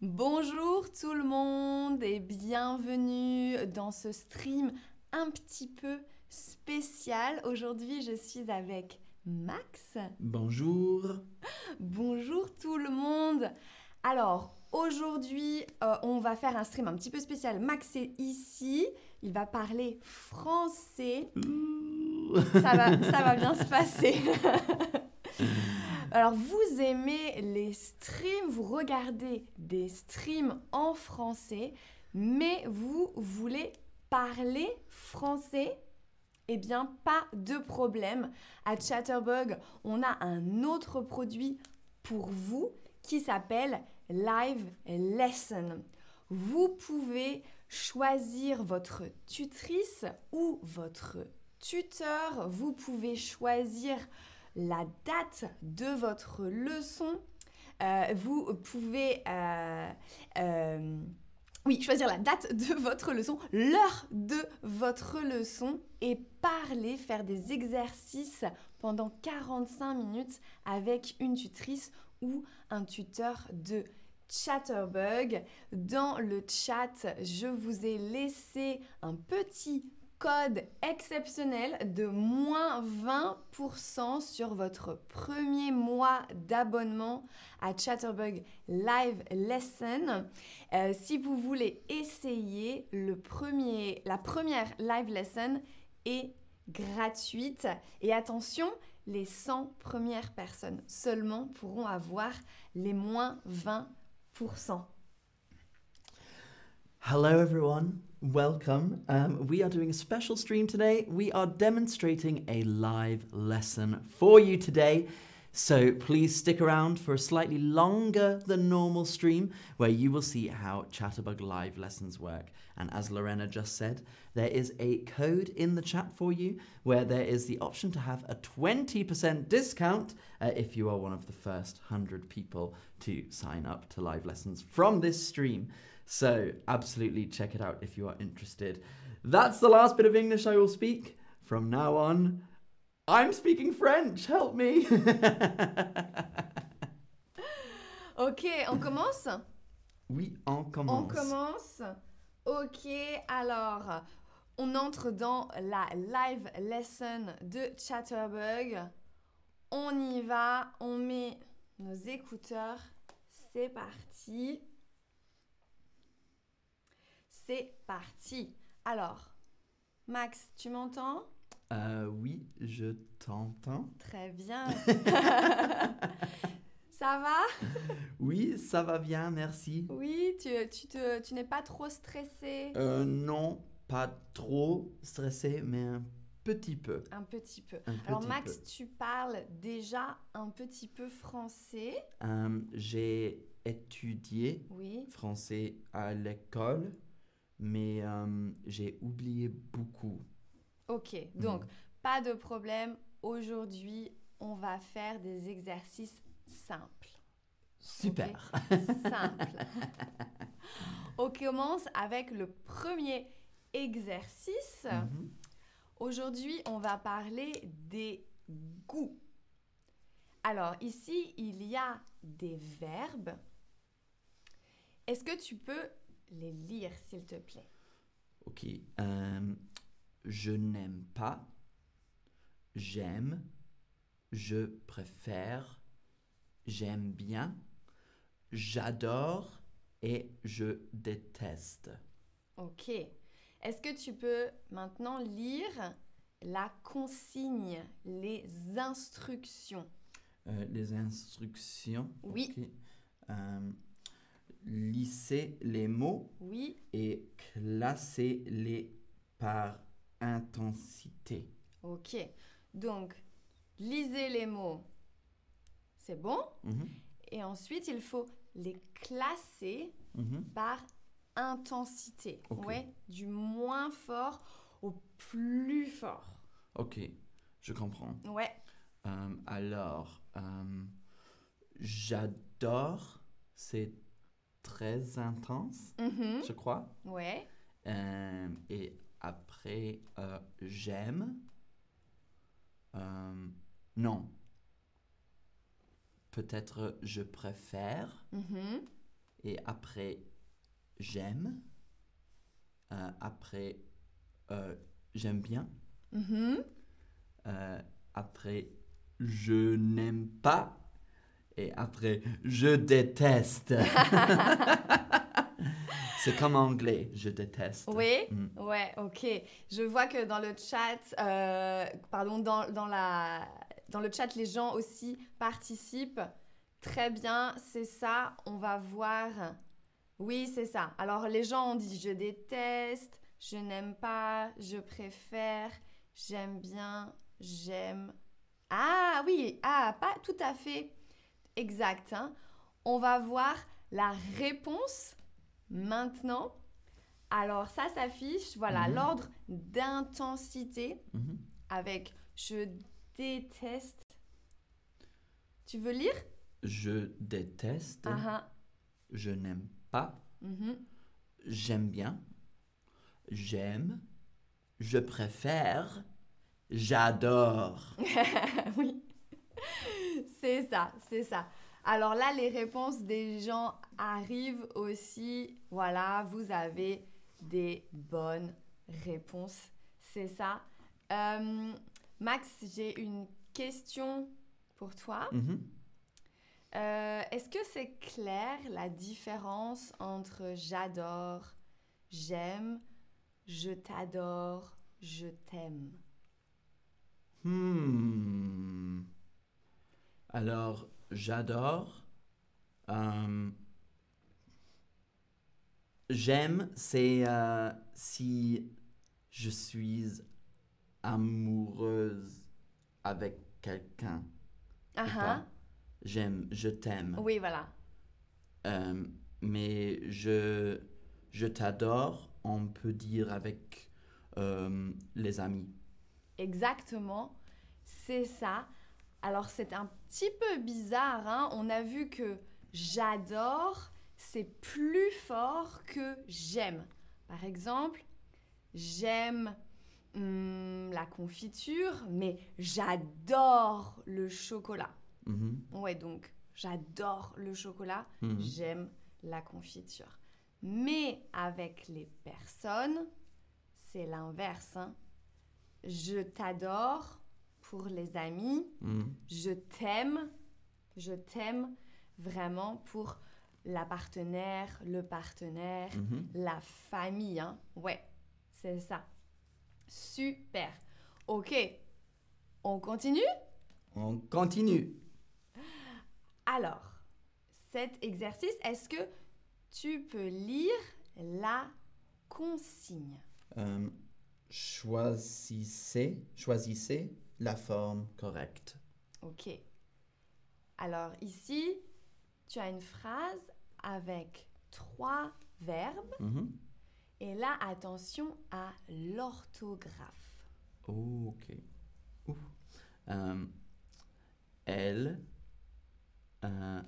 Bonjour tout le monde et bienvenue dans ce stream un petit peu spécial. Aujourd'hui, je suis avec Max. Bonjour. Bonjour tout le monde. Alors, aujourd'hui, euh, on va faire un stream un petit peu spécial. Max est ici. Il va parler français. Ça va, ça va bien se passer. Alors, vous aimez les streams, vous regardez des streams en français, mais vous voulez parler français? Eh bien, pas de problème. À Chatterbug, on a un autre produit pour vous qui s'appelle Live Lesson. Vous pouvez choisir votre tutrice ou votre tuteur. Vous pouvez choisir la date de votre leçon. Euh, vous pouvez euh, euh, choisir la date de votre leçon, l'heure de votre leçon et parler, faire des exercices pendant 45 minutes avec une tutrice ou un tuteur de Chatterbug. Dans le chat, je vous ai laissé un petit code exceptionnel de moins 20% sur votre premier mois d'abonnement à Chatterbug Live Lesson. Euh, si vous voulez essayer, la première live lesson est gratuite. Et attention, les 100 premières personnes seulement pourront avoir les moins 20%. Hello, everyone. Welcome. Um, we are doing a special stream today. We are demonstrating a live lesson for you today. So please stick around for a slightly longer than normal stream where you will see how Chatterbug live lessons work. And as Lorena just said, there is a code in the chat for you where there is the option to have a 20% discount uh, if you are one of the first 100 people to sign up to live lessons from this stream. So, absolutely check it out if you are interested. That's the last bit of English I will speak. From now on, I'm speaking French. Help me. ok, on commence? Oui, on commence. On commence? Ok, alors, on entre dans la live lesson de Chatterbug. On y va, on met nos écouteurs. C'est parti. C'est parti. Alors, Max, tu m'entends? Euh, Oui, je t'entends. Très bien. ça va? Oui, ça va bien, merci. Oui, tu, tu, te, tu n'es pas trop stressé? Euh, Non, pas trop stressé, mais un petit peu. Un petit peu. Alors Max, tu parles déjà un petit peu français euh, J'ai étudié oui. français à l'école mais euh, j'ai oublié beaucoup. Ok, donc mhm. pas de problème. Aujourd'hui, on va faire des exercices simples. Super. Simple. on commence avec le premier exercice. Mhm. Aujourd'hui, on va parler des goûts. Alors ici, il y a des verbes. Est-ce que tu peux les lire, s'il te plaît. Ok. Euh, je n'aime pas, j'aime, je préfère, j'aime bien, j'adore et je déteste. Ok. Est-ce que tu peux maintenant lire la consigne, les instructions? Euh, Les instructions? Oui. Euh, lisser les mots oui. et classer les par intensité. Ok. Donc, lisez les mots, c'est bon? Mhm. Et ensuite, il faut les classer mhm. par intensité. Ouais, du moins fort au plus fort. Ok, je comprends. Ouais. Euh, alors, euh, j'adore, c'est très intense, mhm. je crois. Ouais. Euh, et après, euh, j'aime. Euh, non. Peut-être je préfère. Mhm. Et après, j'aime. Après, j'aime bien. Mhm. Après, je n'aime pas. Et après, je déteste. C'est comme anglais, je déteste. Oui, Mm. ouais, ok. Je vois que dans le chat, euh, pardon, dans, dans, la, dans le chat, les gens aussi participent. Très bien, c'est ça. On va voir. Oui, c'est ça. Alors, les gens ont dit je déteste, je n'aime pas, je préfère, j'aime bien, j'aime. Ah oui, ah, pas tout à fait exact. hein. On va voir la réponse maintenant. Alors, ça s'affiche, voilà, Mhm. l'ordre d'intensité Mhm. avec je déteste. Tu veux lire? Je déteste. Ah ah. Je n'aime pas. Mhm. J'aime bien. J'aime. Je préfère. J'adore. oui, c'est ça, c'est ça. Alors là, les réponses des gens arrivent aussi. Voilà, vous avez des bonnes réponses. C'est ça. Euh, Max, j'ai une question pour toi. Mhm. Euh, Est-ce que c'est clair la différence entre j'adore, j'aime, je t'adore, je t'aime? Hmm. Alors, j'adore. Euh, J'aime, c'est euh, si je suis amoureuse avec quelqu'un. Ah pas. J'aime, je t'aime. Oui, voilà. Euh, mais je, je t'adore, on peut dire avec euh, les amis. Exactement, c'est ça. Alors c'est un petit peu bizarre, hein. on a vu que j'adore, c'est plus fort que j'aime. Par exemple, j'aime hum, la confiture, mais j'adore le chocolat. Mhm, Ouais, donc j'adore le chocolat, mhm. j'aime la confiture. Mais avec les personnes, c'est l'inverse. hein. Je t'adore pour les amis, Mhm. je t'aime, je t'aime vraiment pour la partenaire, le partenaire, Mhm. la famille. hein. Ouais, c'est ça. Super. Ok, on continue? On continue. Alors, cet exercice, est-ce que tu peux lire la consigne? Euh, choisissez, choisissez la forme correcte. Ok. Alors ici, tu as une phrase avec trois verbes. Mhm. Et là, attention à l'orthographe. Ok. Euh, elle euh,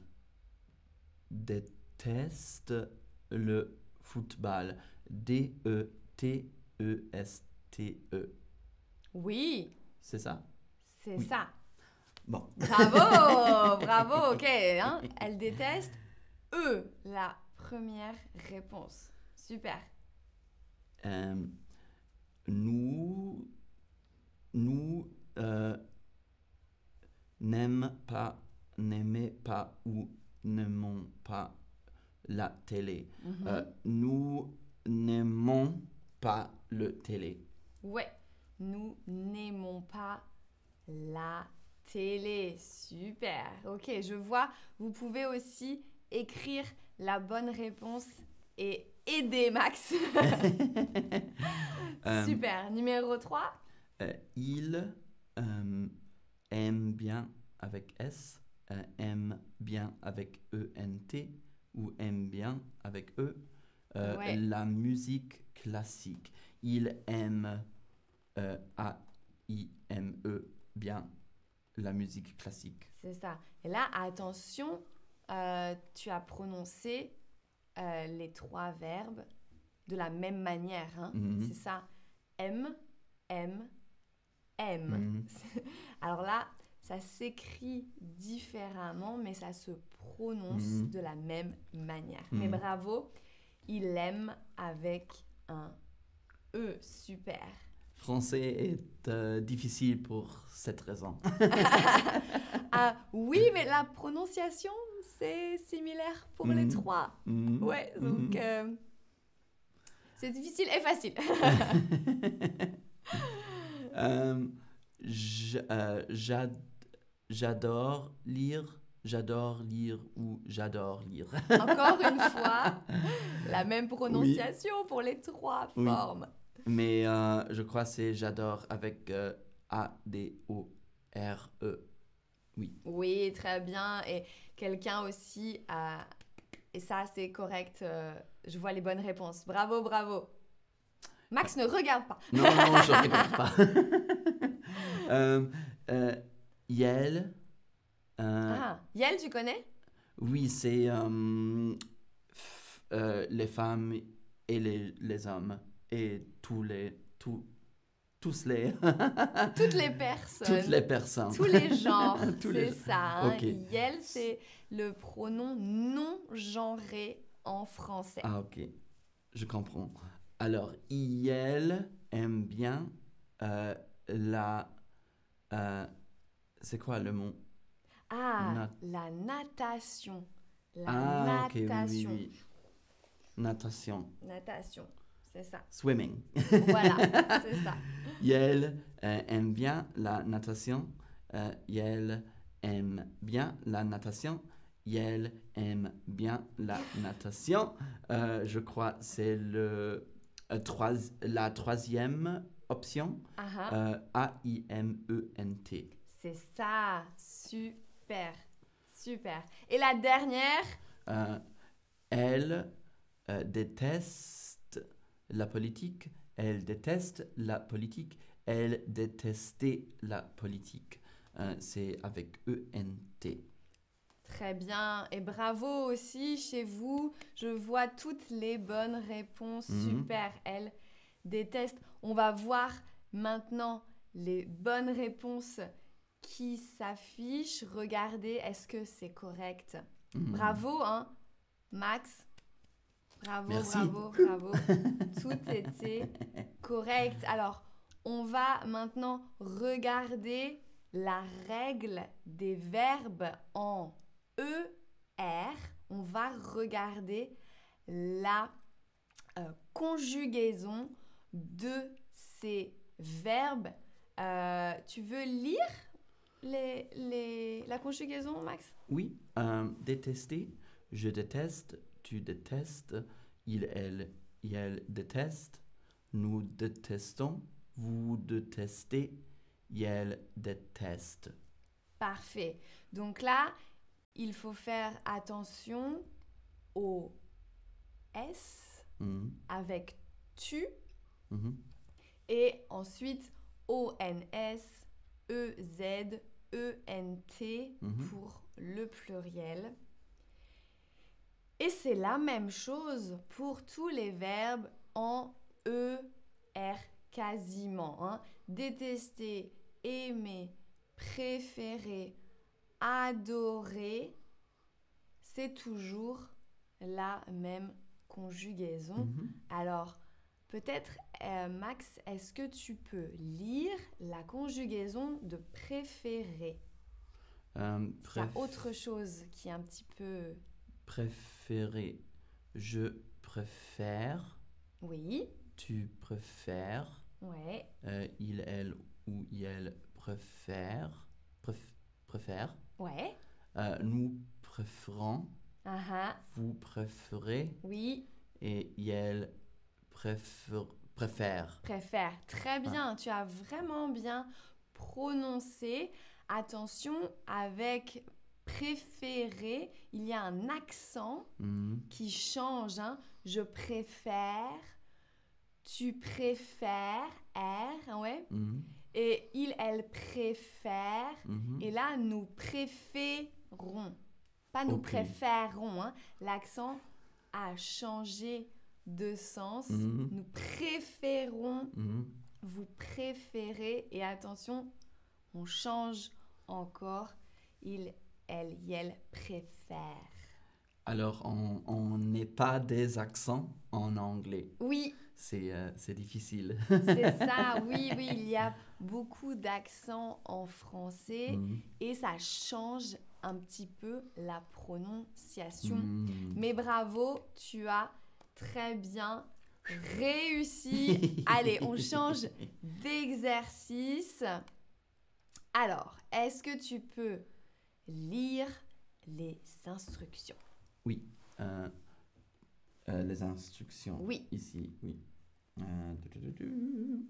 déteste le football. E D-E-T-E-S-T-E. Oui, C'est ça? c'est Oui. ça. Bon. Bravo, bravo, ok. hein? Elle déteste E, la première réponse. Super. Euh, nous nous euh, n'aime pas n'aimez pas ou n'aimons pas la télé. Mhm. Euh, nous n'aimons pas le télé. Ouais, nous n'aimons pas la télé. Super. Ok, je vois. Vous pouvez aussi écrire la bonne réponse et aider Max. Euh, Super. Numéro 3. Euh, il euh, aime bien avec S, euh, aime bien avec E-N-T ou aime bien avec E Ouais. la musique classique. Il aime euh, A-I-M-E bien la musique classique. C'est ça. Et là, attention, euh, tu as prononcé euh, les trois verbes de la même manière. hein. Mhm. C'est ça. M, M, M. Mhm. Alors là, ça s'écrit différemment, mais ça se prononce Mhm. de la même manière. Mais bravo, il aime avec un E. Super. Français est euh, difficile pour cette raison. Ah oui, mais la prononciation, c'est similaire pour les Mhm. trois. Mhm. Ouais, donc Mhm. euh, c'est difficile et facile. Euh, j'adore lire, j'adore lire ou j'adore lire. Encore une fois, la même prononciation pour les trois Oui. formes. Mais euh, je crois que c'est j'adore avec euh, A-D-O-R-E. Oui, très bien. Et quelqu'un aussi a... Et ça, c'est correct. euh, je vois les bonnes réponses. Bravo, bravo. Max ne regarde pas. Non, non, je ne regarde pas. euh, Yel. Ah, Yel, tu connais? Oui, c'est les femmes et les, les hommes et tous les tous, tous les Toutes les personnes. toutes les personnes. Tous les genres, Tous c'est les- ça. hein. Yel, c'est le pronom non genré en français. Ah ok, je comprends. Alors Yel aime bien euh, la euh, c'est quoi le mot? Ah, Nat- la natation. La Ah ok oui, oui, natation. oui. Natation, Natation, c'est ça. swimming. Voilà, c'est ça. Yel euh, aime bien la natation. Euh, aime bien la natation. Yel aime bien la natation. Euh, je crois c'est le euh, trois- la troisième option. Ah, ah. Euh, A-I-M-E-N-T. C'est ça, super, super. Et la dernière, elle déteste la politique. Elle déteste la politique. Elle détestait la politique. Euh, c'est avec E-N-T. très bien. Et bravo aussi chez vous. Je vois toutes les bonnes réponses. Mhm. Super, elle déteste. On va voir maintenant les bonnes réponses qui s'affichent. Regardez, est-ce que c'est correct? Mhm. Bravo, hein, Max. Bravo, Merci. bravo, bravo. Tout était correct. Alors, on va maintenant regarder la règle des verbes en ER. On va regarder la euh, conjugaison de ces verbes. Euh, tu veux lire les, les- la conjugaison, Max? Oui, euh, détester. Je déteste. Tu détestes. Il, elle, elle déteste. Nous détestons. Vous détestez. Elle déteste. Parfait. Donc là, il faut faire attention au S Mhm, avec tu mhm. et ensuite ONS, EZ, ENT Mhm. pour le pluriel. Et c'est la même chose pour tous les verbes en ER quasiment. hein. Détester, aimer, préférer, adorer, c'est toujours la même conjugaison. Mhm. Alors, peut-être, euh, Max, est-ce que tu peux lire la conjugaison de préférer? Euh, Il y a préf- autre chose qui est un petit peu... préférer. Je préfère. Oui, Tu préfères. ouais, Euh, il, elle ou elle préfère. préf- préfère. ouais. Euh, nous préférons. Ah ah, Vous préférez. oui, Et elle préfère. préfère. préfère. Très bien, tu as vraiment bien prononcé. Attention, avec préférer, il y a un accent Mhm. qui change. hein. Je préfère, tu préfères, R, ouais. Mhm. Et il, elle préfère. Mhm. Et là, nous préférons. Pas nous préférons. hein. L'accent a changé de sens. Nous préférons, vous préférez. Et attention, on change encore il, elle, elle préfère Alors, on n'est pas des accents en anglais. Oui, C'est euh, difficile. c'est ça, oui, oui, il y a beaucoup d'accents en français Mm. et ça change un petit peu la prononciation. Mm. Mais bravo, tu as très bien réussi. Allez, on change d'exercice. Alors, est-ce que tu peux lire les instructions Oui. euh, euh, les instructions. Oui. Ici, oui. Euh, du- du- du- du.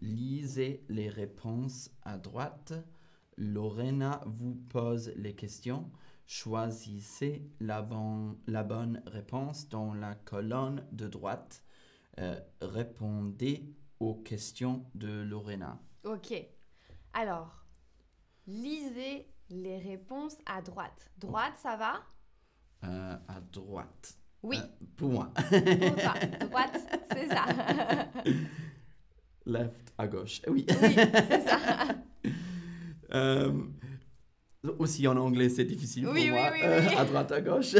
Lisez les réponses à droite. Lorena vous pose les questions. Choisissez la, bon- la bonne réponse dans la colonne de droite. Répondez aux questions de Lorena. Ok. Alors, lisez les réponses à droite. Droite, ça va? Euh, à droite. Oui, Euh, pour moi. pour toi. Droite, c'est ça. Left à gauche. Oui. Oui, c'est ça. Euh, aussi en anglais, c'est difficile Oui, pour oui, moi. oui, oui. à droite, à gauche.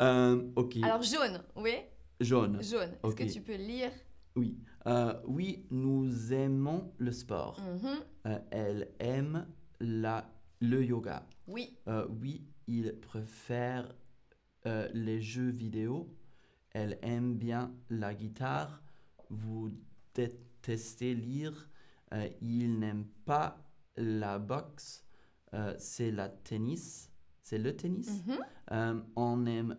Euh, ok. Alors, jaune, oui Jaune. Jaune. Est-ce que tu peux lire? Oui. Euh, oui, nous aimons le sport. Mhm. Euh, elle aime la, le yoga. Oui, Euh, oui, il préfère les jeux vidéo. Elle aime bien la guitare. Vous détestez lire. Il n'aime pas la boxe. C'est la tennis. C'est le tennis. Mhm. Euh, on aime,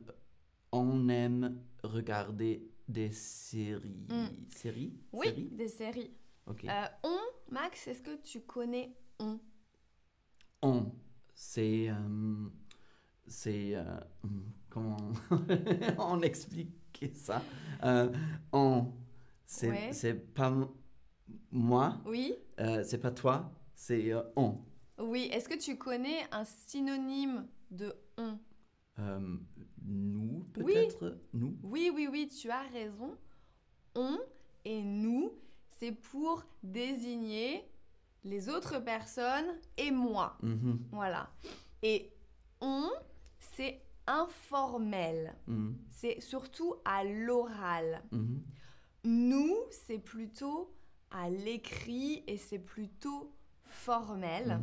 on aime regarder des séries. Mm. Séries? oui, Séries? des séries. Ok. Euh, on, Max, est-ce que tu connais on? On, c'est. euh, c'est. euh, comment on explique ça? On, c'est Ouais. pas moi, Oui c'est pas toi, c'est on. Oui, est-ce que tu connais un synonyme de on? Nous, Oui. peut-être Nous Oui, oui, oui, tu as raison. On et nous, c'est pour désigner les autres personnes et moi. Mhm, Voilà. Et on, c'est informel. mhm, C'est surtout à l'oral. mhm. Nous, c'est plutôt à l'écrit et c'est plutôt formel.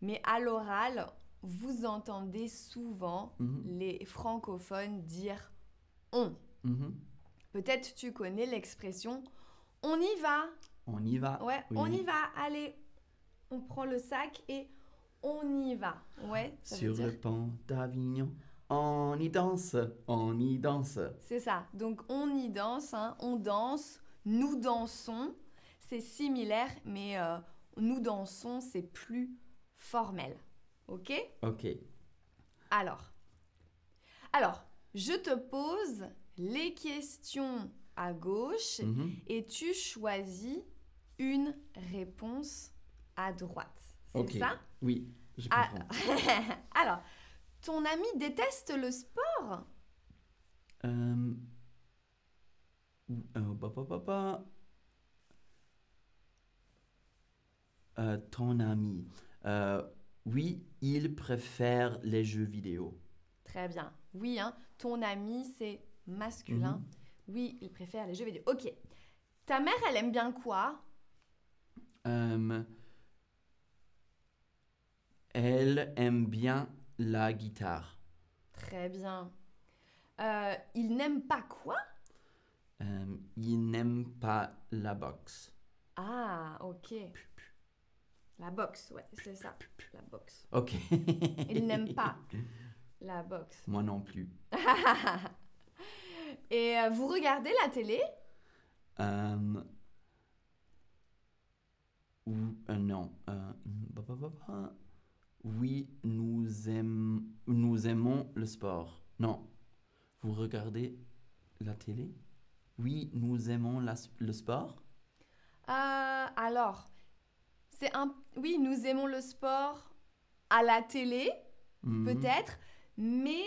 Mais à l'oral, vous entendez souvent mhm, les francophones dire on. mhm. Peut-être tu connais l'expression on y va. On y va. Ouais, Oui. on y va. Allez, on prend le sac et on y va. Ouais, ça Sur veut le pont d'Avignon, on y danse, on y danse. C'est ça. Donc on y danse, hein, on danse, nous dansons. C'est similaire, mais euh, nous dansons, c'est plus formel. Ok Ok. Alors, alors, je te pose les questions à gauche Mhm. et tu choisis une réponse à droite. C'est ça? Oui, je Ah. Alors, ton ami déteste le sport? Euh, euh. Euh, ton ami. Oui, il préfère les jeux vidéo. Très bien. Oui, hein, ton ami, c'est masculin. Mhm. Oui, il préfère les jeux vidéo. Ok. Ta mère, elle aime bien quoi? Euh, elle aime bien la guitare. Très bien. Euh, il n'aime pas quoi? Euh, il n'aime pas la boxe. Ah, ok. La boxe, ouais, c'est ça. La boxe. Ok. Il n'aime pas la boxe. Moi non plus. Et euh, vous regardez la télé? Euh, ou, euh, non. euh. Oui, nous, nous aimons le sport. Non. Vous regardez la télé? Oui, nous aimons la- le sport? Euh, Alors, c'est un... Oui, nous aimons le sport à la télé, Mhm. peut-être, mais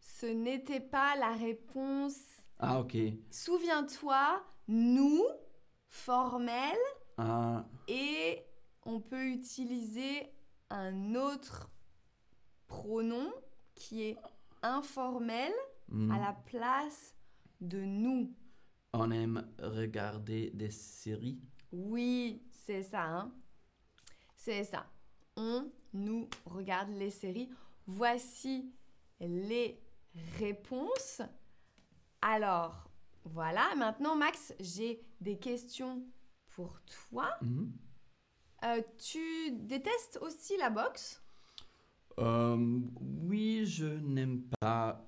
ce n'était pas la réponse. Ah, ok. Souviens-toi, nous, formel Ah, et on peut utiliser un autre pronom qui est informel hmm. à la place de nous. On aime regarder des séries. Oui, c'est ça. hein. C'est ça. On, nous, regarde les séries. Voici les réponses. Alors, voilà. Maintenant, Max, j'ai des questions pour toi. Mhm. Euh, tu détestes aussi la boxe? Euh, oui, je n'aime pas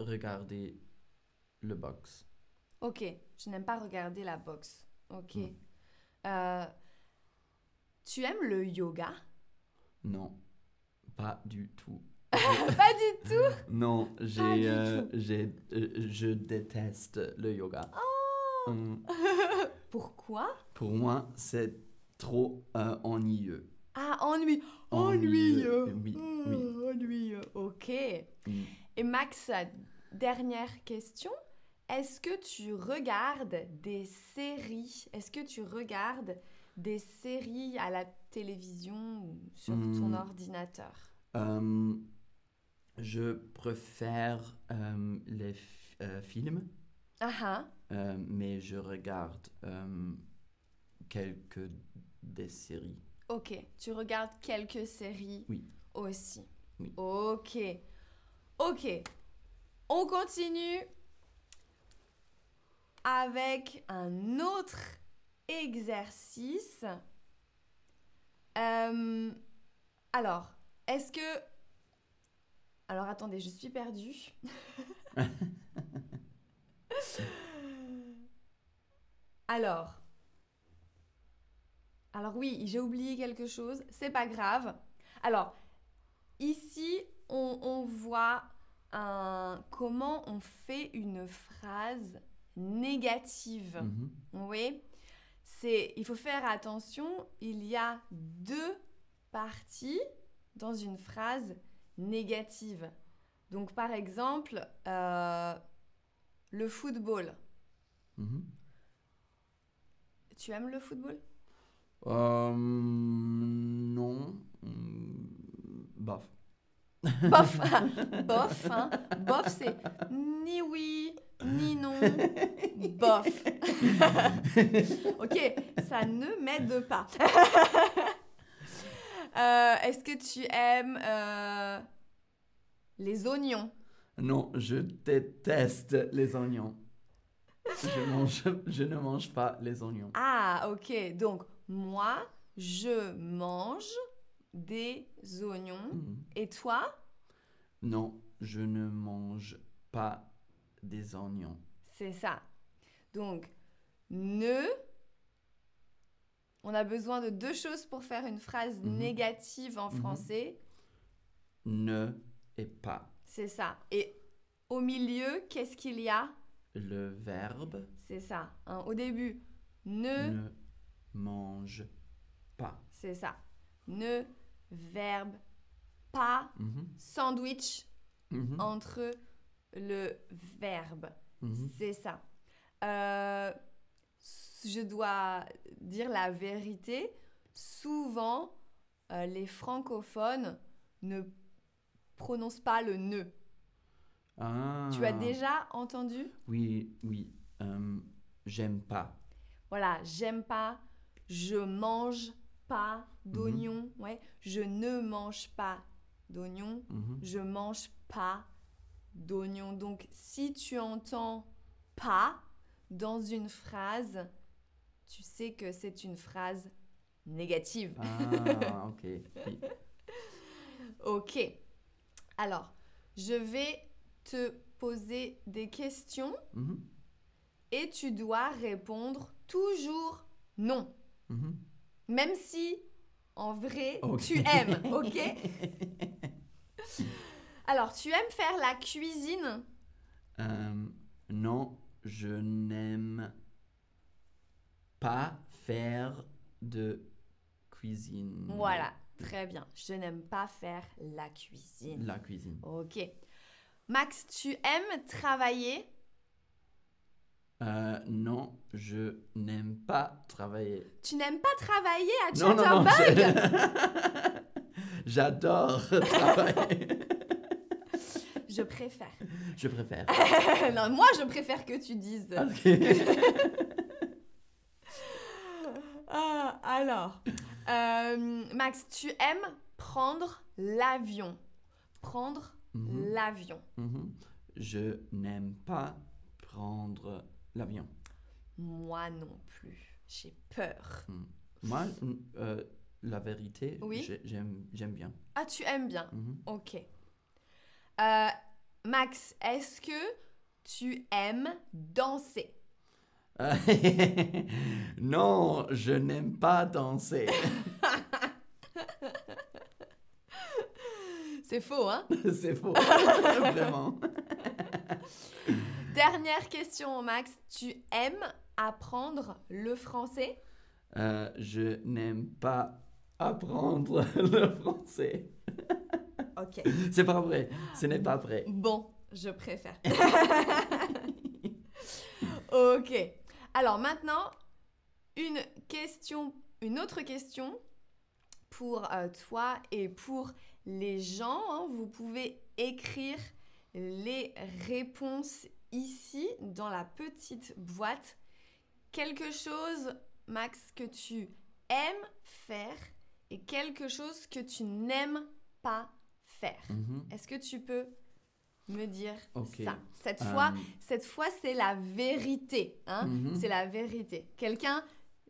regarder le box. Ok, je n'aime pas regarder la boxe. Ok. Mm. Euh, tu aimes le yoga? Non, pas du tout. Pas du tout? Non, j'ai, euh, j'ai, euh, je déteste le yoga. Oh. Hum, Pourquoi? Pour moi, c'est trop euh, ennuyeux. Ah, ennui. Ennuyeux, Ennuyeux. oui, Oh. Ennuyeux. Ok. Hum. Et Max, dernière question. Est-ce que tu regardes des séries? Est-ce que tu regardes des séries à la télévision ou sur ton Hmm. ordinateur? Euh, je préfère euh, les euh, films, Ah ah. mais je regarde quelques des séries. Ok, tu regardes quelques séries Oui. aussi. Oui. Ok. Ok. On continue avec un autre exercice. Euh, alors, est-ce que... Alors attendez, je suis perdue. alors, alors oui, j'ai oublié quelque chose, c'est pas grave. Alors, ici, on, on voit un, comment on fait une phrase négative. Mhm. Oui, c'est, il faut faire attention, il y a deux parties dans une phrase négative. Donc, par exemple, euh, le football. Mhm. Tu aimes le football? Euh, non. Hum, Bof. Bof, bof, hein. bof, c'est ni oui, ni non, bof. ok, ça ne m'aide pas. Euh, Est-ce que tu aimes euh, les oignons? Non, je déteste les oignons. Je, mange, je ne mange pas les oignons. Ah, ok, donc moi, je mange des oignons. Mhm. Et toi? Non, je ne mange pas des oignons. C'est ça. Donc, ne. On a besoin de deux choses pour faire une phrase Mhm. négative en Mhm. français. Ne et pas. C'est ça. Et au milieu, qu'est-ce qu'il y a? Le verbe C'est ça. hein. Au début, ne, ne mange pas. c'est ça. Ne, verbe, pas, Mhm, sandwich entre le verbe. mhm. C'est ça. Euh, je dois dire la vérité. Souvent, euh, les francophones ne prononcent pas le ne. Ah, Tu as déjà entendu? Oui, oui. euh, J'aime pas. Voilà, j'aime pas, je mange pas d'oignons. Ouais, je ne mange pas d'oignons. Mhm. Je mange pas d'oignons. Donc, si tu entends pas dans une phrase, tu sais que c'est une phrase négative. Ah, ok. Alors, je vais te poser des questions Mhm, et tu dois répondre toujours non. mhm. Même si, en vrai, tu aimes, ok Alors, tu aimes faire la cuisine? Euh, non, je n'aime pas faire de cuisine. Voilà, très bien. Je n'aime pas faire la cuisine. La cuisine. Ok. Max, tu aimes travailler? Euh, non, je n'aime pas travailler. Tu n'aimes pas travailler à. Chatterbug? J'adore travailler. Je préfère. Je préfère. non, moi, je préfère que tu dises. Ok. Ah, alors, euh, Max, tu aimes prendre l'avion. Prendre Mhm, l'avion. mhm. Je n'aime pas prendre l'avion. Moi non plus. J'ai peur. Moi, euh, la vérité, Oui. j'ai- j'aime bien. Ah, tu aimes bien. Mhm. Ok. Euh, Max, est-ce que tu aimes danser? Non, je n'aime pas danser. C'est faux, hein? C'est faux. Vraiment. Dernière question, Max. Tu aimes apprendre le français? Euh, je n'aime pas apprendre le français. Ok. C'est pas vrai. Ce n'est pas vrai. Bon, je préfère. ok. Alors maintenant, une question, une autre question pour euh, toi et pour les gens. hein. Vous pouvez écrire les réponses ici dans la petite boîte. Quelque chose, Max, que tu aimes faire et quelque chose que tu n'aimes pas faire. Mhm. Est-ce que tu peux me dire ça? Cette fois, Euh, cette fois c'est la vérité. Hein? Mhm. C'est la vérité. Quelqu'un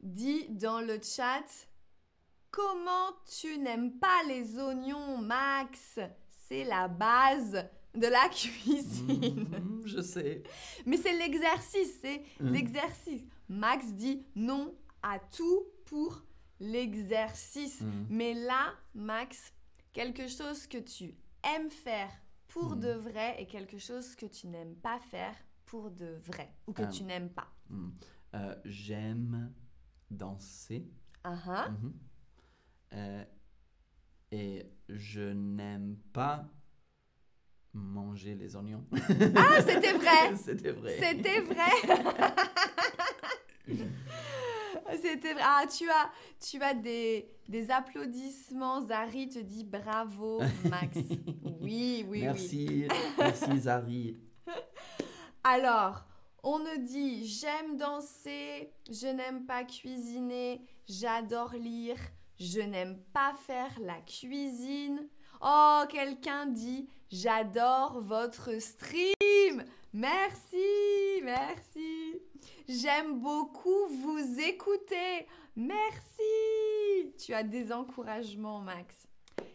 dit dans le chat Comment tu n'aimes pas les oignons, Max? C'est la base de la cuisine. mhm, je sais. Mais c'est l'exercice, c'est l'exercice. Max dit non à tout pour l'exercice. Mais là, Max, quelque chose que tu aimes faire pour Mhm. de vrai et quelque chose que tu n'aimes pas faire pour de vrai ou que Ah. tu n'aimes pas. Mhm. Euh, J'aime danser. Ah ah. Mhm. Euh, et je n'aime pas manger les oignons. Ah, c'était vrai C'était vrai. C'était vrai C'était vrai. Ah, tu as, tu as des, des applaudissements. Zari te dit bravo, Max. Oui, oui, oui. Merci, merci Zari. Alors, on nous dit j'aime danser, je n'aime pas cuisiner, j'adore lire, je n'aime pas faire la cuisine. Oh, quelqu'un dit j'adore votre stream. Merci, merci. J'aime beaucoup vous écouter. Merci. Tu as des encouragements, Max.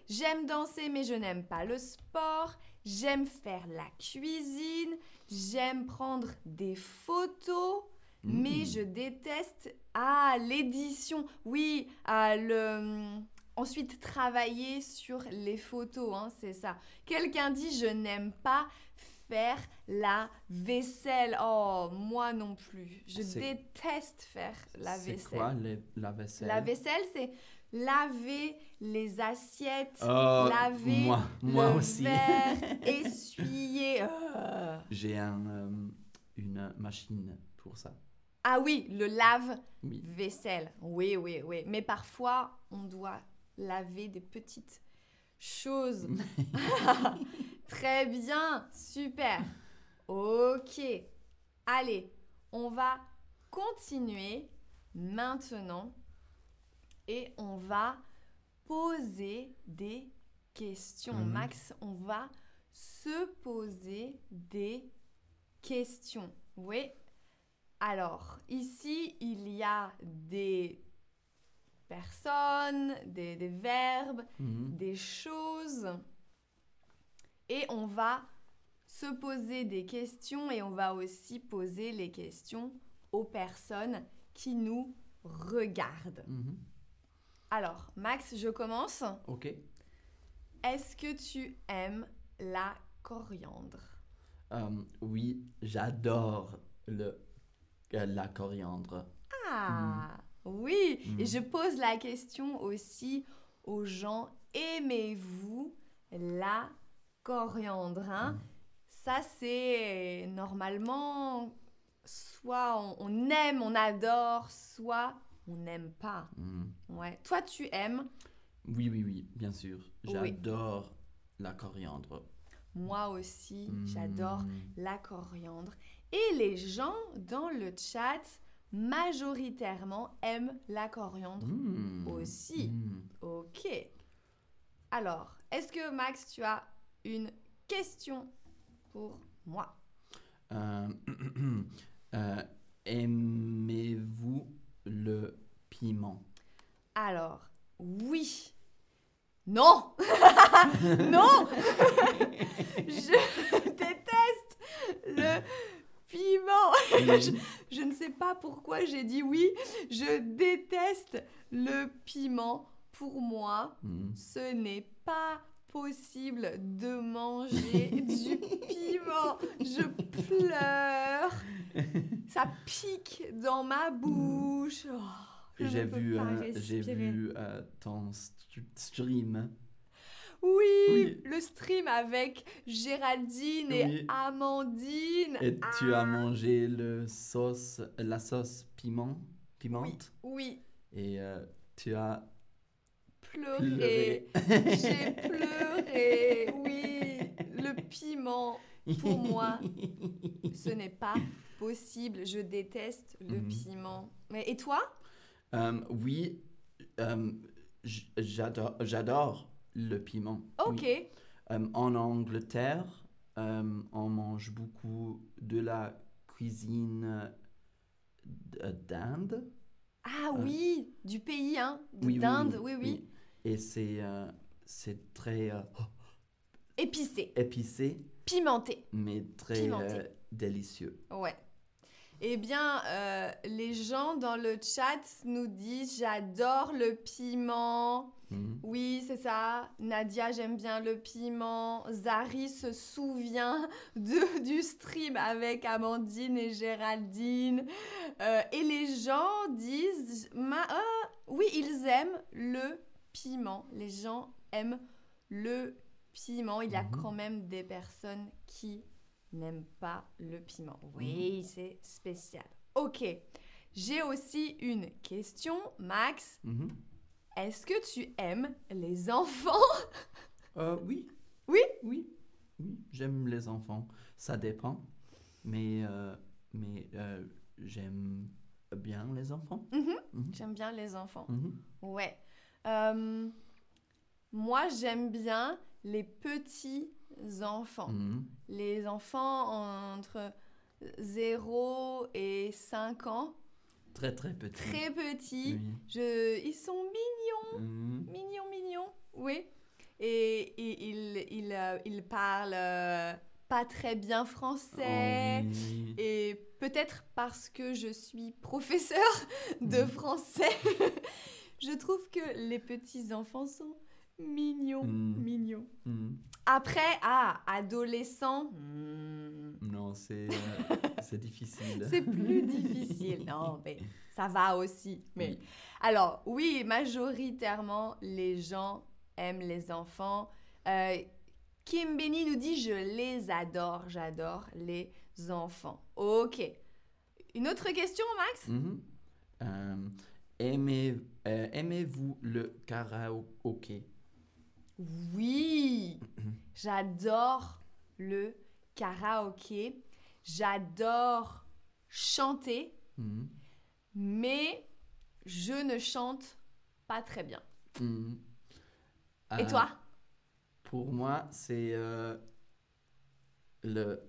J'aime danser, mais je n'aime pas le sport. J'aime faire la cuisine. J'aime prendre des photos. Mais Mm. je déteste ah l'édition. Oui, ah, le ensuite travailler sur les photos, hein, c'est ça. Quelqu'un dit je n'aime pas faire la vaisselle. Oh, moi non plus. Je C'est- déteste faire la C'est vaisselle. quoi les- la vaisselle? La vaisselle, c'est laver les assiettes, Oh, laver moi, moi le aussi. verre, essuyer. euh. J'ai un, euh, une machine pour ça. Ah oui, le lave Oui. vaisselle. Oui, oui, oui. Mais parfois, on doit laver des petites choses. Très bien, super. Ok. Allez, on va continuer maintenant et on va poser des questions. Mhm. Max, on va se poser des questions. Oui. Alors, ici, il y a des personnes, des, des verbes, Mhm. des choses. Et on va se poser des questions et on va aussi poser les questions aux personnes qui nous regardent. Mhm. Alors, Max, je commence. Ok. Est-ce que tu aimes la coriandre? Euh, oui, j'adore le euh, la coriandre. Ah, oui. Mhm. Et je pose la question aussi aux gens. Aimez-vous la coriandre hein Mhm. Ça, c'est normalement soit on, on aime, on adore, soit on n'aime pas. Mm. Ouais. Toi, tu aimes, Oui, oui, oui, bien sûr. Oui. J'adore la coriandre. moi aussi, Mm. j'adore la coriandre. Et les gens dans le chat, majoritairement, aiment la coriandre. Mm. Aussi. Mm. Ok. Alors, est-ce que Max, tu as une question pour moi Euh, euh, Aimez-vous le piment? Alors, oui. Non Non Je déteste le piment. je, je ne sais pas pourquoi j'ai dit oui. Je déteste le piment. Pour moi, Mm. ce n'est pas possible de manger du piment. Je pleure. Ça pique dans ma bouche. Oh, ne J'ai vu, euh, j'ai respirer. vu euh, ton st- stream. Oui, Oui. le stream avec Géraldine et. Amandine. Et tu Ah, as mangé le sauce, la sauce piment, pimente. Oui, Et euh, tu as pleuré. pleuré. J'ai pleuré. Oui, le piment, pour moi, ce n'est pas possible. Je déteste le Mhm. piment. Mais- Et toi? Euh, oui, euh, j'adore, le piment. Ok. oui. Euh, en Angleterre, on mange beaucoup de la cuisine d'Inde. Ah oui, du pays, hein, de- Oui, oui, d'Inde, oui, oui. Et c'est euh, c'est très euh, Épicé, épicé, pimenté. mais très Pimenté. euh, délicieux. Ouais. Eh bien, euh, les gens dans le chat nous disent j'adore le piment. Mhm. Oui, c'est ça. Nadia, j'aime bien le piment. Zari se souvient de, du stream avec Amandine et Géraldine. Euh, et les gens disent Ma- ah, oui, ils aiment le piment. Les gens aiment le piment. Il y a Mhm. quand même des personnes qui n'aiment pas le piment. Oui, c'est spécial. Ok. J'ai aussi une question, Max. Mhm. Est-ce que tu aimes les enfants? Euh, oui. Oui? Oui. Oui, j'aime les enfants. Ça dépend. Mais, euh, mais euh, j'aime bien les enfants. Mhm. Mhm. J'aime bien les enfants. Mhm. Ouais. Euh, moi, j'aime bien les petits enfants. Mhm. Les enfants entre 0 et 5 ans. Très, très petit. Très petits. Oui. Je... Ils sont mignons. Mhm. Mignon, mignon, oui. Et, et il, il, euh, il parle euh, pas très bien français. Oui. Et peut-être parce que je suis professeur de Mhm. français, je trouve que les petits enfants sont mignons, Mhm. mignons. Mhm. Après, ah, adolescent, hmm, Non, c'est euh, c'est difficile. c'est plus difficile. Non, mais ça va aussi. Mais alors, oui, majoritairement, les gens aiment les enfants. Euh, Kim Benny nous dit Je les adore, j'adore les enfants. Ok. Une autre question, Max? Mhm. Euh, aimez, euh, Aimez-vous le karaoké? Oui J'adore le karaoké. J'adore chanter, Mhm. mais je ne chante pas très bien. Mhm. Et Euh, toi Pour moi, c'est euh, le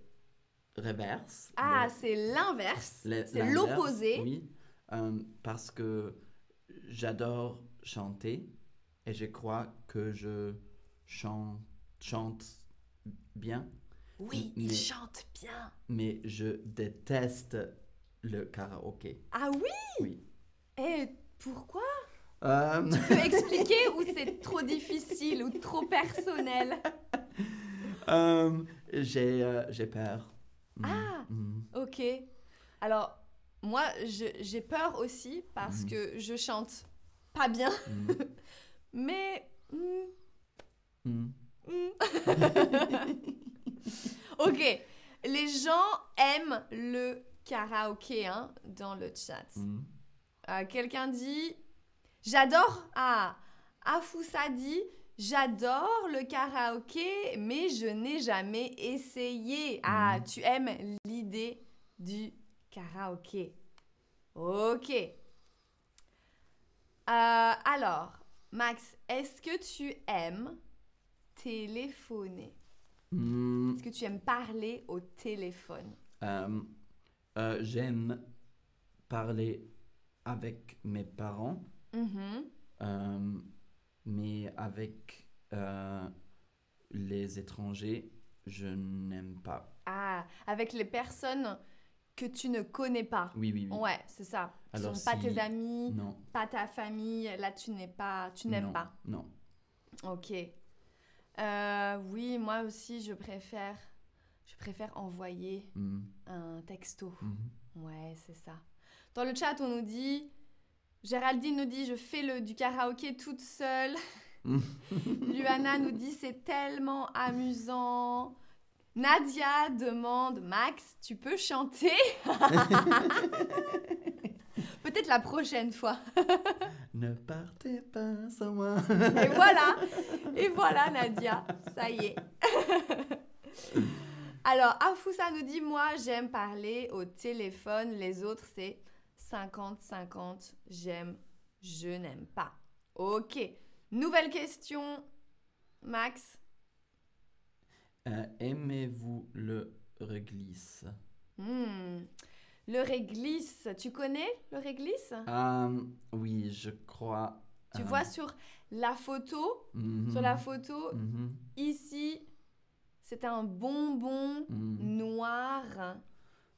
reverse. Ah, le- c'est l'inverse. C'est l'opposé. Oui, euh, parce que j'adore chanter et je crois que je chante, chante bien, Oui, il Mais- chante bien. mais je déteste le karaoké. Ah oui? Oui. Et pourquoi? Euh, Tu peux expliquer ou c'est trop difficile ou trop personnel? Euh, j'ai euh, j'ai peur. Mhm, Ah. mhm. Ok. Alors, moi, j'ai peur aussi parce Mhm. que je chante pas bien, Mhm. mais... hmm, Mhm. hmm. ok. Les gens aiment le karaoké hein, dans le chat. Euh, Quelqu'un dit J'adore. Ah, Afoussa dit J'adore le karaoké, mais je n'ai jamais essayé. Ah, tu aimes l'idée du karaoké. Ok. Euh, alors, Max, est-ce que tu aimes téléphoner? Mm, Est-ce que tu aimes parler au téléphone? Euh, euh, J'aime parler avec mes parents, Mhm. euh, mais avec les étrangers, je n'aime pas. Ah, avec les personnes que tu ne connais pas. Oui, oui, oui. Ouais, c'est ça. Ce Alors sont pas si- tes amis, Non. pas ta famille. Là, tu n'es pas, tu n'aimes pas. Non. Ok. Euh, oui, moi aussi, je préfère, je préfère envoyer Mm, un texto. mhm. Ouais, c'est ça. Dans le chat, on nous dit, Géraldine nous dit, je fais le du karaoké toute seule. Luana nous dit, c'est tellement amusant. Nadia demande, Max, tu peux chanter? Peut-être la prochaine fois. Ne partez pas sans moi. Et voilà, et voilà Nadia, ça y est. Alors, Afoussa nous dit, moi j'aime parler au téléphone, les autres c'est 50-50, j'aime, je n'aime pas. Ok, nouvelle question, Max. Euh, Aimez-vous le réglisse? Hmm, Le réglisse, tu connais le réglisse? Euh, Oui, je crois. Tu euh, vois sur la photo, mhm, sur la photo, mhm, ici, c'est un bonbon mhm, noir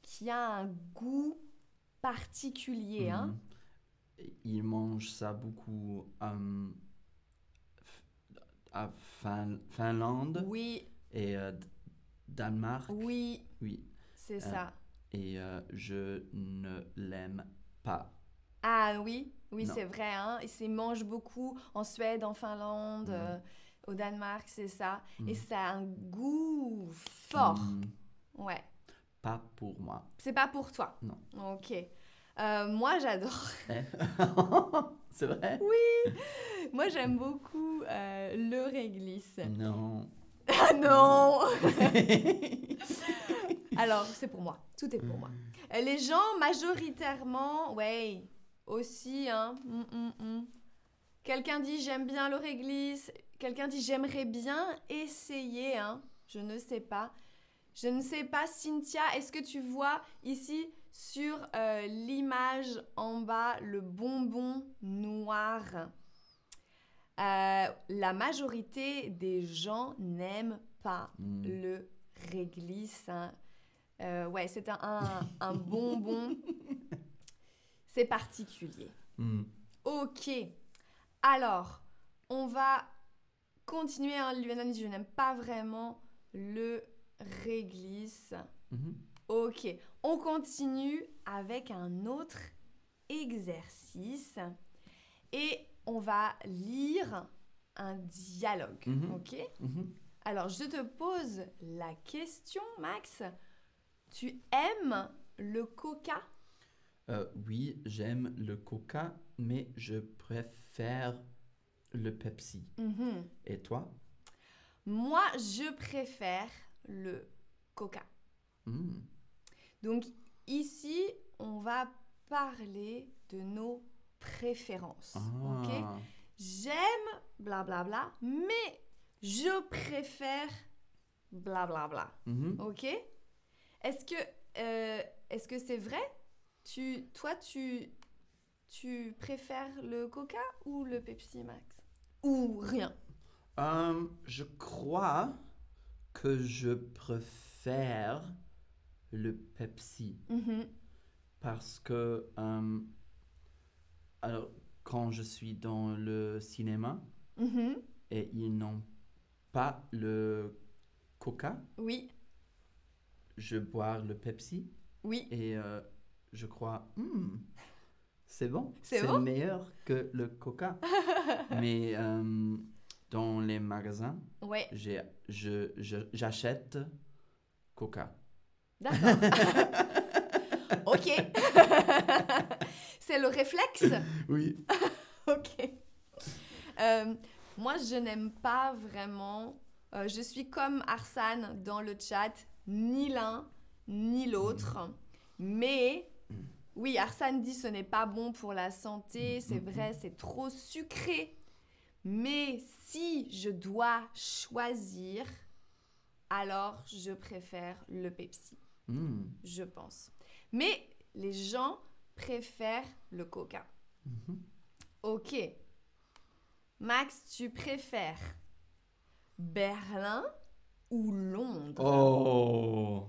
qui a un goût particulier. Hein? Ils mangent ça beaucoup f- à Fin- Finlande. Oui, et euh, Danemark. oui, Oui. c'est Euh, ça. Et euh, je ne l'aime pas. Ah oui, oui, c'est vrai. Hein? Ils se mangent beaucoup en Suède, en Finlande, Mhm. au Danemark, c'est ça. Et Mhm. ça a un goût fort. Mhm. Ouais. Pas pour moi. C'est pas pour toi. Non. Ok. Euh, moi, j'adore. Eh? C'est vrai? Moi, j'aime beaucoup euh, le réglisse. Non. Ah non Alors, c'est pour moi. Tout est pour moi. Euh, Les gens, majoritairement, ouais, aussi, hein. hum, hum. Quelqu'un dit j'aime bien le réglisse. Quelqu'un dit j'aimerais bien essayer, hein. Je ne sais pas. Je ne sais pas, Cynthia, est-ce que tu vois ici sur euh, l'image en bas le bonbon noir? Euh, La majorité des gens n'aiment pas Mm. le réglisse. hein. Euh, ouais, c'est un, un, un bonbon. c'est particulier. Mm. Ok. Alors, on va continuer. Hein. Dit, je n'aime pas vraiment le réglisse. Mhm. Ok. On continue avec un autre exercice. Et on va lire un dialogue. Mhm. Ok? Mhm. alors, je te pose la question, Max. Tu aimes le coca? Euh, oui, j'aime le coca, mais je préfère le Pepsi. Mhm. Et toi? Moi, je préfère le coca. Mm. Donc, ici, on va parler de nos préférences. Ok? Ah. J'aime blablabla, mais je préfère blablabla. Mhm. Ok? Est-ce que euh, est-ce que c'est vrai? Tu, Toi, tu, tu préfères le Coca ou le Pepsi Max? Ou rien Euh, je crois que je préfère le Pepsi Mhm. parce que euh, alors quand je suis dans le cinéma Mhm. et ils n'ont pas le Coca, Oui, je bois le Pepsi oui. et euh, je crois Hmm, c'est bon, C'est bon? meilleur que le Coca. Mais euh, dans les magasins, Ouais, j'achète Coca. d'accord. ok. C'est le réflexe? Oui. Ok. Euh, moi, je n'aime pas vraiment. euh, je suis comme Arsane dans le chat, ni l'un ni l'autre. Mais oui, Arsane dit ce n'est pas bon pour la santé, c'est vrai, c'est trop sucré. Mais si je dois choisir, alors je préfère le Pepsi, je pense. Mais les gens préfèrent le Coca. Mhm. Ok. Max, tu préfères Berlin ou Londres? Oh.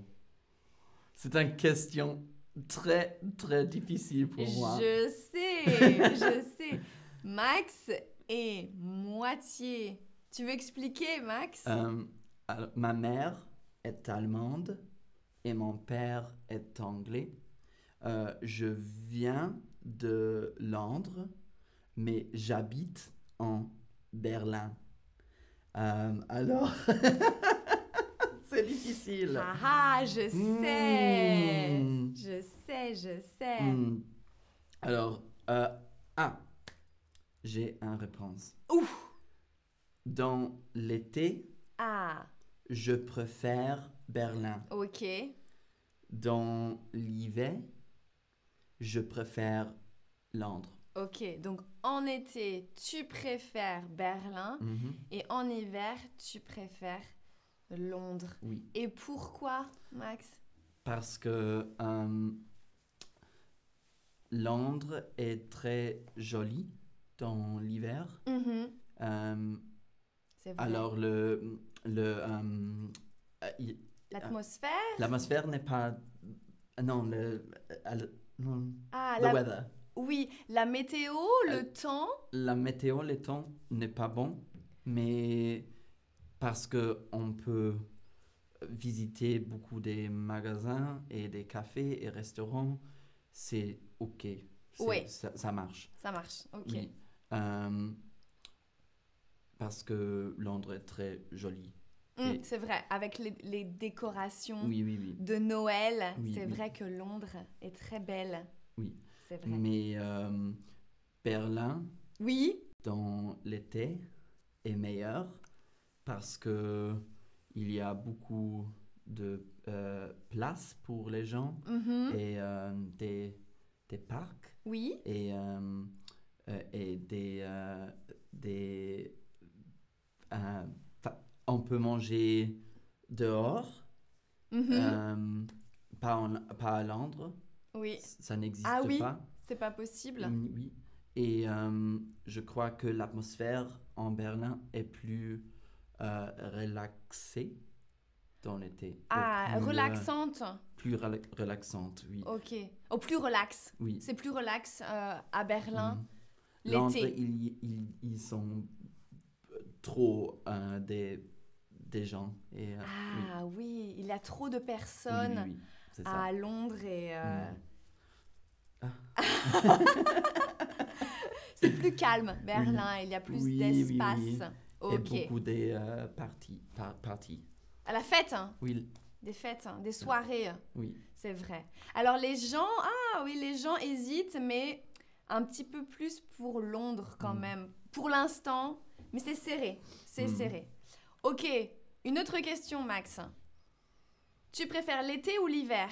C'est une question très, très difficile pour moi. Je sais, je sais. Max est moitié. Tu veux expliquer, Max? Euh, alors, ma mère est allemande et mon père est anglais. Euh, je viens de Londres, mais j'habite en Berlin. Euh, alors, c'est difficile. Ah ah, je sais. Hmm. Je sais, je sais. Hmm. Alors, euh, ah, j'ai une réponse. Ouf. Dans l'été, Ah, je préfère Berlin. ok. Dans l'hiver, je préfère Londres. Ok, donc en été, tu préfères Berlin Mhm. et en hiver, tu préfères Londres. Oui, Et pourquoi, Max? Parce que euh, Londres est très joli dans l'hiver. Mhm, Euh, C'est vrai. alors, le, le, euh, L'atmosphère? l'atmosphère n'est pas... Non, le, Ah, the la... weather. oui, la météo, le Euh, temps. La météo, le temps n'est pas bon, mais parce que on peut visiter beaucoup des magasins et des cafés et restaurants, c'est ok. Oui. Ça, ça marche. Ça marche, ok. Euh, parce que Londres est très joli. Mm, Et- c'est vrai, avec les, les décorations Oui, oui, oui. de Noël, c'est vrai que Londres est très belle. Oui. C'est vrai. Mais euh, Berlin, Oui, dans l'été est meilleur parce que il y a beaucoup de euh, place pour les gens mhm, et euh, des, des parcs oui, et, euh, et des, des on peut manger dehors mhm, euh, pas, en- pas à Londres oui. ça n'existe Ah oui. pas C'est pas possible. Mm, Oui. Et euh, je crois que l'atmosphère en Berlin est plus euh, relaxée dans l'été. Ah, plus, relaxante. plus rela- relaxante, oui. Ok. Au plus relax. Oui. C'est plus relax euh, à Berlin. Londres, l'été. ils, ils, ils sont trop des, des gens. Et, euh, oui. Ah oui, il y a trop de personnes oui, oui, à Londres et... euh, Mm. C'est plus calme, Berlin. Il y a plus d'espace. oui. Ok. Et beaucoup des euh, parties. par- parties. À la fête, hein. Oui, Des fêtes, hein, des soirées. oui. C'est vrai. Alors les gens, ah oui, les gens hésitent, mais un petit peu plus pour Londres quand Mm. même. Pour l'instant, mais c'est serré, c'est Mm. serré. Ok, une autre question, Max. Tu préfères l'été ou l'hiver?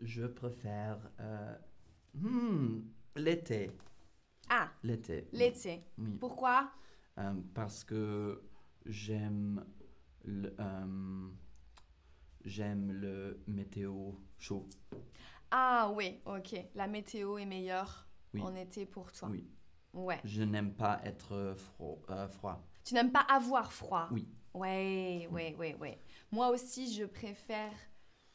Je préfère euh, hmm, l'été. Ah, L'été. l'été. Oui. Pourquoi? Euh, parce que j'aime le, euh, j'aime le météo chaud. Ah oui, ok. La météo est meilleure Oui. en été pour toi. Oui. Ouais. Je n'aime pas être fro- froid. Tu n'aimes pas avoir froid? Oui. Ouais, ouais, ouais, ouais. Moi aussi, je préfère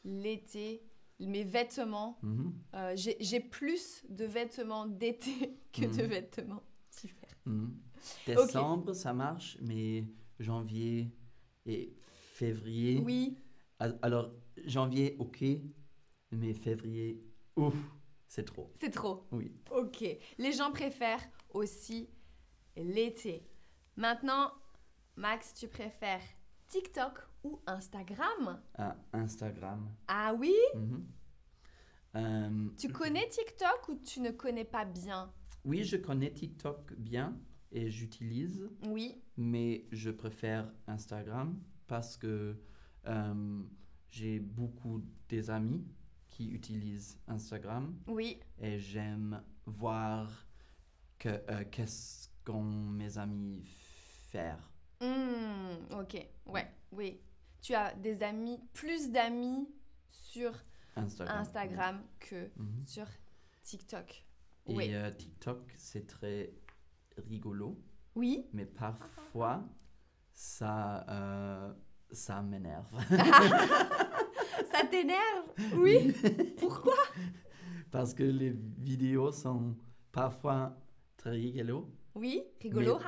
l'été. Mes vêtements, Mhm. euh, j'ai plus de vêtements d'été que de Mhm. vêtements d'hiver. Mhm. Décembre, ça marche, mais janvier et février. Oui, Al- Alors, janvier, ok, mais février, ouf, c'est trop. c'est trop. Oui. Ok. Les gens préfèrent aussi l'été. Maintenant, Max, tu préfères TikTok ou Instagram? Ah, Instagram. Ah oui? Mhm. Euh, Tu connais TikTok ou tu ne connais pas bien? Oui, je connais TikTok bien et j'utilise, Oui. mais je préfère Instagram parce que euh, j'ai beaucoup des amis qui utilisent Instagram Oui. et j'aime voir que euh, qu'est-ce qu'ont mes amis faire. Hmm, ok. Ouais. Oui. Tu as des amis, plus d'amis sur Instagram. Instagram que Mhm. sur TikTok. Et Oui. euh, TikTok, c'est très rigolo, Oui. mais parfois, ça, euh, ça m'énerve. Ça t'énerve? Oui. Pourquoi? Parce que les vidéos sont parfois très rigolos, Oui. Rigolo.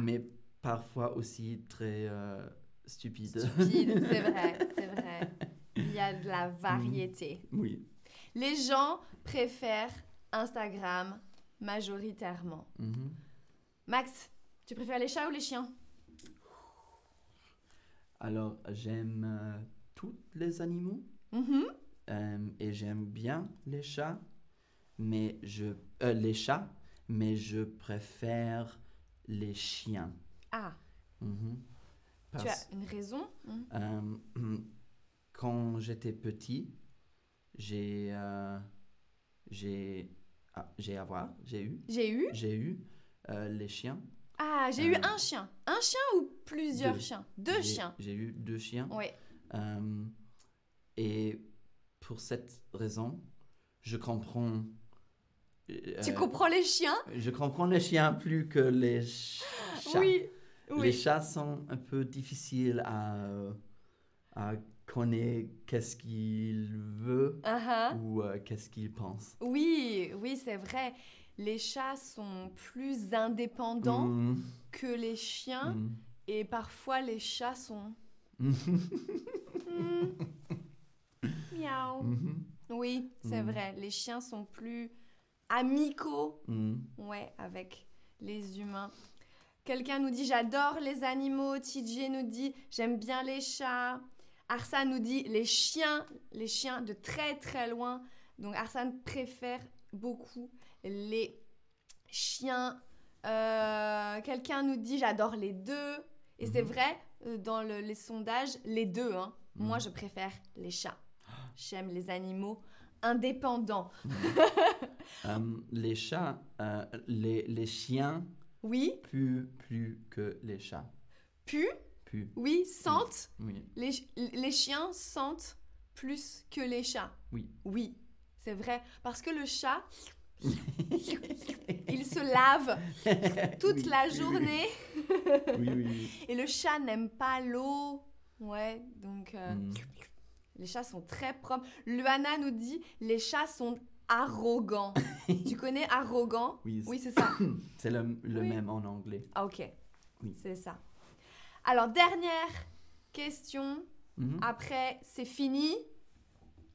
Mais- mais parfois aussi très euh, stupides. Stupide, c'est vrai, c'est vrai. Il y a de la variété. oui. Les gens préfèrent Instagram majoritairement. Mhm. Max, tu préfères les chats ou les chiens? Alors, j'aime euh, tous les animaux Mhm. euh, et j'aime bien les chats, mais je euh, les chats, mais je préfère les chiens. Ah, tu as une raison. Euh, quand j'étais petit, j'ai euh, j'ai ah, j'ai avoir j'ai eu J'ai eu? J'ai eu euh, les chiens. Ah, j'ai eu un chien. Un chien ou plusieurs deux. chiens? Deux chiens. J'ai eu deux chiens. Oui. Et pour cette raison, je comprends. Tu comprends les chiens? Je comprends les chiens plus que les ch- chats. Oui. Les chats sont un peu difficiles à, à connaître qu'est-ce qu'ils veulent Ah, ah. ou euh, qu'est-ce qu'ils pensent. Oui, oui, c'est vrai. Les chats sont plus indépendants Mm, que les chiens mm. et parfois les chats sont miaou. Mhm. Oui, c'est Mm. vrai. Les chiens sont plus amicaux, ouais, avec les humains. Quelqu'un nous dit j'adore les animaux. TJ nous dit j'aime bien les chats. Arsan nous dit les chiens, les chiens de très très loin. Donc Arsan préfère beaucoup les chiens. Euh, Quelqu'un nous dit j'adore les deux. Et c'est Mhm. vrai, euh, dans le- les sondages, les deux. hein. Mhm. Moi, je préfère les chats. J'aime les animaux indépendants. Euh, les chats, euh, les, les chiens, Oui, plus, plus que les chats. pu, Plus, oui, sentent. oui. Les, les chiens sentent plus que les chats. Oui. Oui, c'est vrai. Parce que le chat, il se lave toute Oui, la journée. Oui, oui, oui. Et le chat n'aime pas l'eau. Ouais, donc euh, Mm. les chats sont très propres. Luana nous dit les chats sont arrogants. tu connais arrogant? Oui, Oui, c'est ça. c'est le, le Oui. même en anglais. Ah, ok. Oui. C'est ça. Alors, dernière question. Mhm. Après, c'est fini.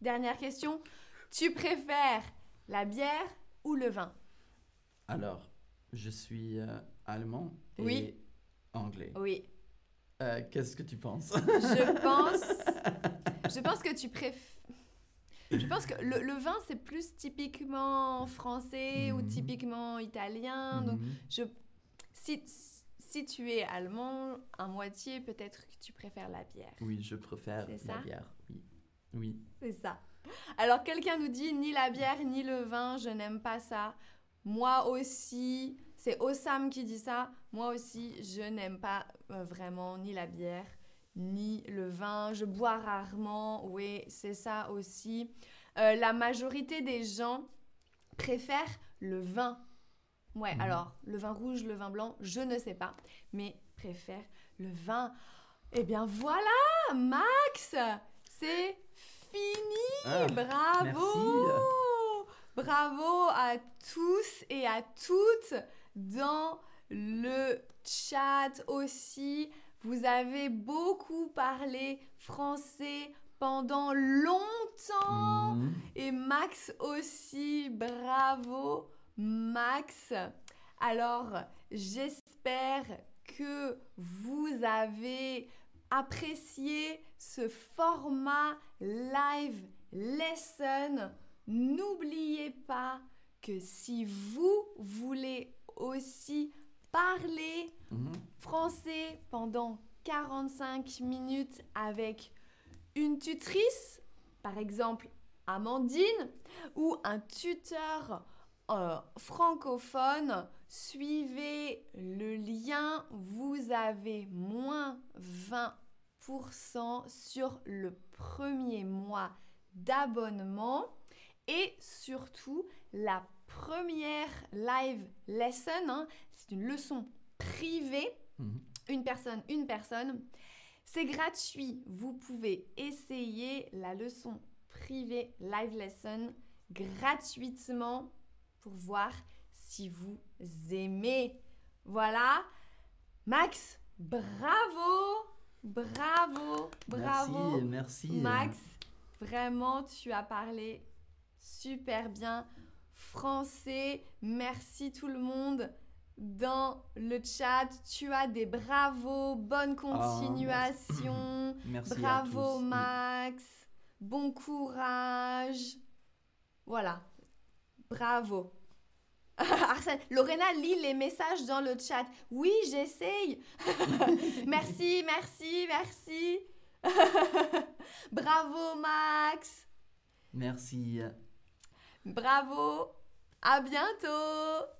Dernière question. Tu préfères la bière ou le vin? Alors, je suis euh, allemand et Oui. anglais. Oui. Euh, Qu'est-ce que tu penses? Je pense. je pense que tu préfères. Je pense que le, le vin, c'est plus typiquement français ou Mhm. typiquement italien. Donc, Mhm. je, si, si tu es allemand, à moitié, peut-être que tu préfères la bière. Oui, je préfère la ça bière. Oui. Oui. C'est ça. Alors, quelqu'un nous dit ni la bière ni le vin, je n'aime pas ça. Moi aussi, c'est Osam qui dit ça. Moi aussi, je n'aime pas euh, vraiment ni la bière ni le vin. Je bois rarement. Oui, c'est ça aussi. Euh, la majorité des gens préfèrent le vin. Ouais, Mhm. alors, le vin rouge, le vin blanc, je ne sais pas, mais préfèrent le vin. Eh bien voilà, Max, c'est fini. Ah, Bravo. Bravo à tous et à toutes dans le chat aussi. Vous avez beaucoup parlé français pendant longtemps. Mhm. Et Max aussi, bravo Max. Alors, j'espère que vous avez apprécié ce format live lesson N'oubliez pas que si vous voulez aussi parler Mhm. français pendant 45 minutes avec une tutrice, par exemple Amandine, ou un tuteur euh, francophone, suivez le lien, vous avez moins 20% sur le premier mois d'abonnement et surtout la première live lesson, hein, c'est une leçon privée Mhm. une personne, une personne. C'est gratuit. Vous pouvez essayer la leçon privée live lesson gratuitement pour voir si vous aimez. Voilà. Max, bravo. Bravo. Bravo. Merci, merci. Max, vraiment, tu as parlé super bien français. Merci tout le monde dans le chat. Tu as des bravos, bonne continuation. Merci Bravo tous. Max. Bon courage. Voilà. Bravo. Arsène, Lorena lit les messages dans le chat. Oui, j'essaye. merci, merci, merci. Bravo Max. Merci. Bravo. À bientôt.